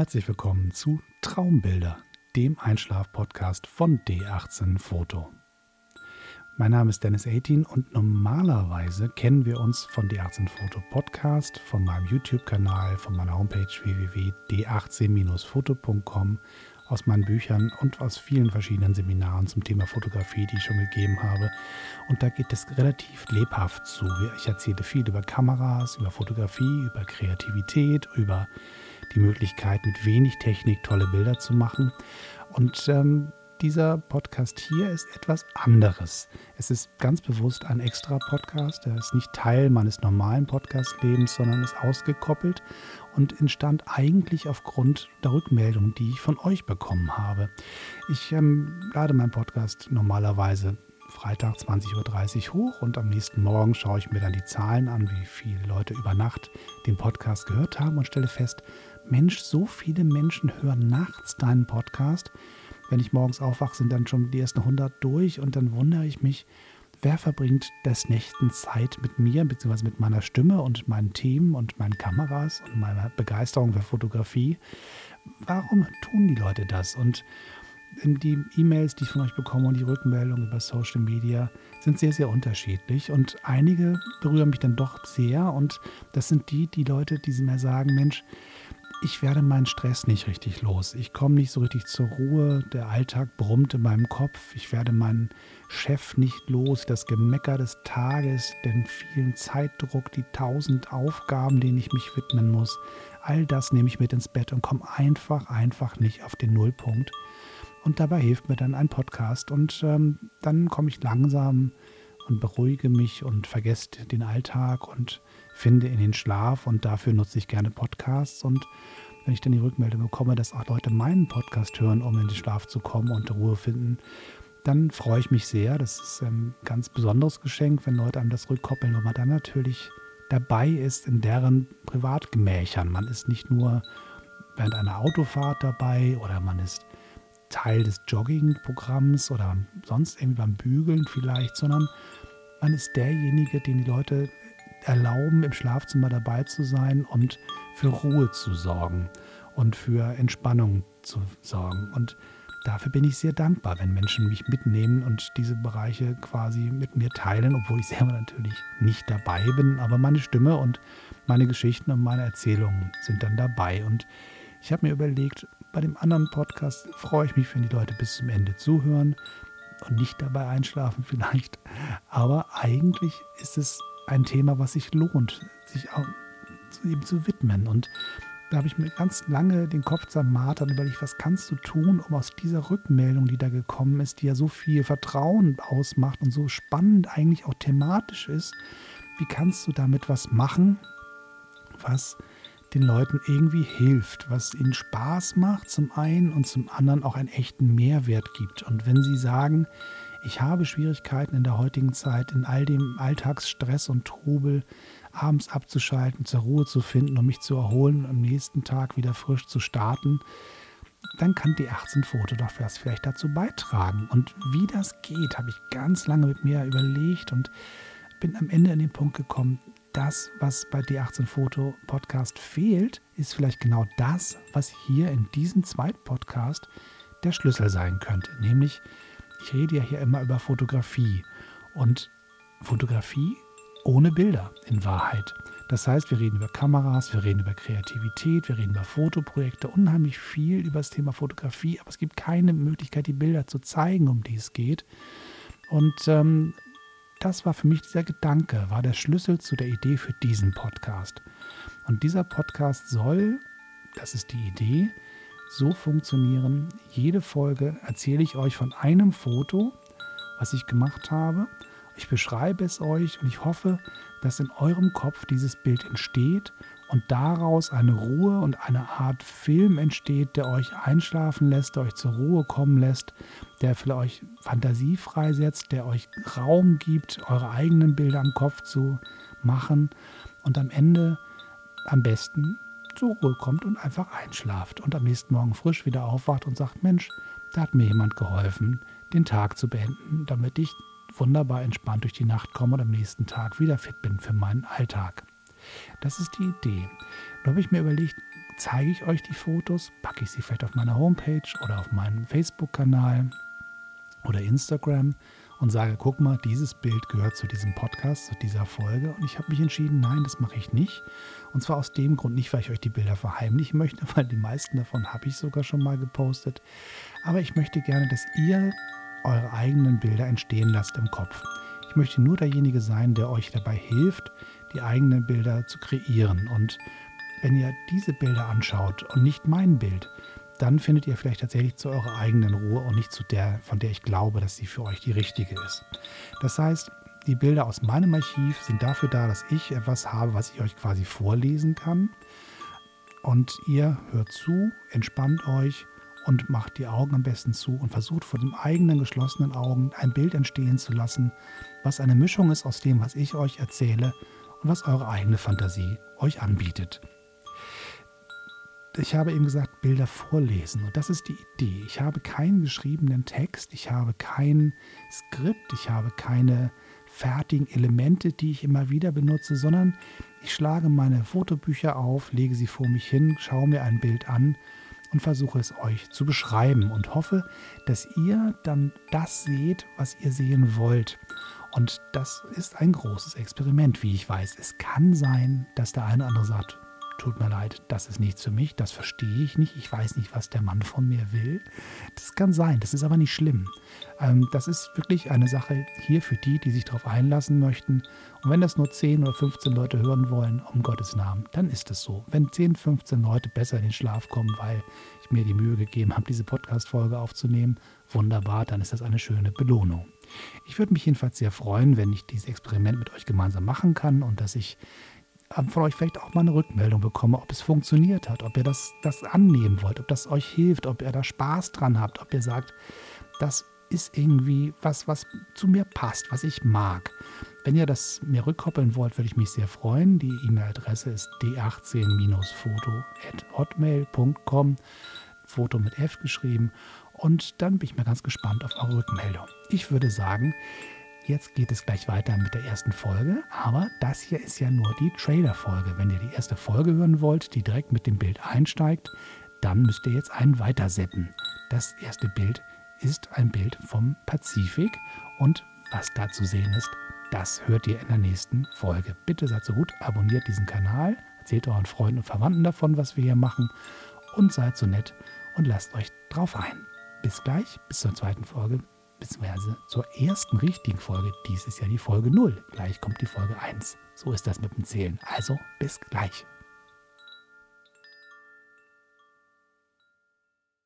Herzlich willkommen zu Traumbilder, dem Einschlaf-Podcast von D18 Foto. Mein Name ist Dennis 18 und normalerweise kennen wir uns von D18 Foto Podcast, von meinem YouTube-Kanal, von meiner Homepage www.d18-foto.com aus meinen Büchern und aus vielen verschiedenen Seminaren zum Thema Fotografie, die ich schon gegeben habe. Und da geht es relativ lebhaft zu. Ich erzähle viel über Kameras, über Fotografie, über Kreativität, über die Möglichkeit, mit wenig Technik tolle Bilder zu machen. Und ähm, dieser Podcast hier ist etwas anderes. Es ist ganz bewusst ein extra Podcast. Er ist nicht Teil meines normalen Podcast-Lebens, sondern ist ausgekoppelt und entstand eigentlich aufgrund der Rückmeldung, die ich von euch bekommen habe. Ich ähm, lade meinen Podcast normalerweise Freitag 20.30 Uhr hoch und am nächsten Morgen schaue ich mir dann die Zahlen an, wie viele Leute über Nacht den Podcast gehört haben und stelle fest, Mensch, so viele Menschen hören nachts deinen Podcast wenn ich morgens aufwache, sind dann schon die ersten 100 durch und dann wundere ich mich, wer verbringt des Nächten Zeit mit mir, beziehungsweise mit meiner Stimme und meinen Themen und meinen Kameras und meiner Begeisterung für Fotografie. Warum tun die Leute das? Und die E-Mails, die ich von euch bekomme und die Rückmeldungen über Social Media sind sehr, sehr unterschiedlich. Und einige berühren mich dann doch sehr. Und das sind die, die Leute, die mir sagen, Mensch, ich werde meinen Stress nicht richtig los. Ich komme nicht so richtig zur Ruhe. Der Alltag brummt in meinem Kopf. Ich werde meinen Chef nicht los. Das Gemecker des Tages, den vielen Zeitdruck, die tausend Aufgaben, denen ich mich widmen muss. All das nehme ich mit ins Bett und komme einfach, einfach nicht auf den Nullpunkt. Und dabei hilft mir dann ein Podcast. Und ähm, dann komme ich langsam und beruhige mich und vergesse den Alltag und finde in den Schlaf und dafür nutze ich gerne Podcasts und wenn ich dann die Rückmeldung bekomme, dass auch Leute meinen Podcast hören, um in den Schlaf zu kommen und Ruhe finden, dann freue ich mich sehr. Das ist ein ganz besonderes Geschenk, wenn Leute einem das rückkoppeln, weil man dann natürlich dabei ist in deren Privatgemächern. Man ist nicht nur während einer Autofahrt dabei oder man ist Teil des Jogging-Programms oder sonst irgendwie beim Bügeln vielleicht, sondern man ist derjenige, den die Leute erlauben, im Schlafzimmer dabei zu sein und für Ruhe zu sorgen und für Entspannung zu sorgen. Und dafür bin ich sehr dankbar, wenn Menschen mich mitnehmen und diese Bereiche quasi mit mir teilen, obwohl ich selber natürlich nicht dabei bin, aber meine Stimme und meine Geschichten und meine Erzählungen sind dann dabei. Und ich habe mir überlegt, bei dem anderen Podcast freue ich mich, wenn die Leute bis zum Ende zuhören und nicht dabei einschlafen vielleicht. Aber eigentlich ist es ein Thema, was sich lohnt, sich auch ihm zu widmen. Und da habe ich mir ganz lange den Kopf zermartert und überlegt, was kannst du tun, um aus dieser Rückmeldung, die da gekommen ist, die ja so viel Vertrauen ausmacht und so spannend eigentlich auch thematisch ist, wie kannst du damit was machen, was den Leuten irgendwie hilft, was ihnen Spaß macht zum einen und zum anderen auch einen echten Mehrwert gibt. Und wenn sie sagen, ich habe Schwierigkeiten in der heutigen Zeit, in all dem Alltagsstress und Trubel abends abzuschalten, zur Ruhe zu finden, um mich zu erholen und am nächsten Tag wieder frisch zu starten. Dann kann die 18 Foto doch vielleicht dazu beitragen. Und wie das geht, habe ich ganz lange mit mir überlegt und bin am Ende an den Punkt gekommen, das, was bei D18 Foto Podcast fehlt, ist vielleicht genau das, was hier in diesem zweiten Podcast der Schlüssel sein könnte, nämlich ich rede ja hier immer über Fotografie und Fotografie ohne Bilder in Wahrheit. Das heißt, wir reden über Kameras, wir reden über Kreativität, wir reden über Fotoprojekte, unheimlich viel über das Thema Fotografie, aber es gibt keine Möglichkeit, die Bilder zu zeigen, um die es geht. Und ähm, das war für mich dieser Gedanke, war der Schlüssel zu der Idee für diesen Podcast. Und dieser Podcast soll, das ist die Idee, so funktionieren. Jede Folge erzähle ich euch von einem Foto, was ich gemacht habe. Ich beschreibe es euch und ich hoffe, dass in eurem Kopf dieses Bild entsteht und daraus eine Ruhe und eine Art Film entsteht, der euch einschlafen lässt, der euch zur Ruhe kommen lässt, der für euch Fantasie freisetzt, der euch Raum gibt, eure eigenen Bilder am Kopf zu machen und am Ende am besten zur Ruhe kommt und einfach einschlaft und am nächsten Morgen frisch wieder aufwacht und sagt, Mensch, da hat mir jemand geholfen, den Tag zu beenden, damit ich wunderbar entspannt durch die Nacht komme und am nächsten Tag wieder fit bin für meinen Alltag. Das ist die Idee. Da habe ich mir überlegt, zeige ich euch die Fotos, packe ich sie vielleicht auf meiner Homepage oder auf meinen Facebook-Kanal oder Instagram und sage, guck mal, dieses Bild gehört zu diesem Podcast, zu dieser Folge. Und ich habe mich entschieden, nein, das mache ich nicht. Und zwar aus dem Grund nicht, weil ich euch die Bilder verheimlichen möchte, weil die meisten davon habe ich sogar schon mal gepostet. Aber ich möchte gerne, dass ihr eure eigenen Bilder entstehen lasst im Kopf. Ich möchte nur derjenige sein, der euch dabei hilft, die eigenen Bilder zu kreieren. Und wenn ihr diese Bilder anschaut und nicht mein Bild, dann findet ihr vielleicht tatsächlich zu eurer eigenen Ruhe und nicht zu der, von der ich glaube, dass sie für euch die richtige ist. Das heißt, die Bilder aus meinem Archiv sind dafür da, dass ich etwas habe, was ich euch quasi vorlesen kann. Und ihr hört zu, entspannt euch und macht die Augen am besten zu und versucht vor den eigenen geschlossenen Augen ein Bild entstehen zu lassen, was eine Mischung ist aus dem, was ich euch erzähle und was eure eigene Fantasie euch anbietet ich habe eben gesagt, Bilder vorlesen. Und das ist die Idee. Ich habe keinen geschriebenen Text, ich habe kein Skript, ich habe keine fertigen Elemente, die ich immer wieder benutze, sondern ich schlage meine Fotobücher auf, lege sie vor mich hin, schaue mir ein Bild an und versuche es euch zu beschreiben und hoffe, dass ihr dann das seht, was ihr sehen wollt. Und das ist ein großes Experiment, wie ich weiß. Es kann sein, dass der eine oder andere sagt, tut mir leid, das ist nichts für mich, das verstehe ich nicht, ich weiß nicht, was der Mann von mir will. Das kann sein, das ist aber nicht schlimm. Ähm, das ist wirklich eine Sache hier für die, die sich darauf einlassen möchten. Und wenn das nur 10 oder 15 Leute hören wollen, um Gottes Namen, dann ist es so. Wenn 10, 15 Leute besser in den Schlaf kommen, weil ich mir die Mühe gegeben habe, diese Podcast-Folge aufzunehmen, wunderbar, dann ist das eine schöne Belohnung. Ich würde mich jedenfalls sehr freuen, wenn ich dieses Experiment mit euch gemeinsam machen kann und dass ich von euch vielleicht auch mal eine Rückmeldung bekomme, ob es funktioniert hat, ob ihr das, das annehmen wollt, ob das euch hilft, ob ihr da Spaß dran habt, ob ihr sagt, das ist irgendwie was, was zu mir passt, was ich mag. Wenn ihr das mir rückkoppeln wollt, würde ich mich sehr freuen. Die E-Mail-Adresse ist d18-foto.hotmail.com, Foto mit F geschrieben. Und dann bin ich mal ganz gespannt auf eure Rückmeldung. Ich würde sagen, Jetzt geht es gleich weiter mit der ersten Folge, aber das hier ist ja nur die Trailer-Folge. Wenn ihr die erste Folge hören wollt, die direkt mit dem Bild einsteigt, dann müsst ihr jetzt einen weiter seppen. Das erste Bild ist ein Bild vom Pazifik und was da zu sehen ist, das hört ihr in der nächsten Folge. Bitte seid so gut, abonniert diesen Kanal, erzählt euren Freunden und Verwandten davon, was wir hier machen und seid so nett und lasst euch drauf ein. Bis gleich, bis zur zweiten Folge beziehungsweise zur ersten richtigen Folge. Dies ist ja die Folge 0. Gleich kommt die Folge 1. So ist das mit dem Zählen. Also bis gleich.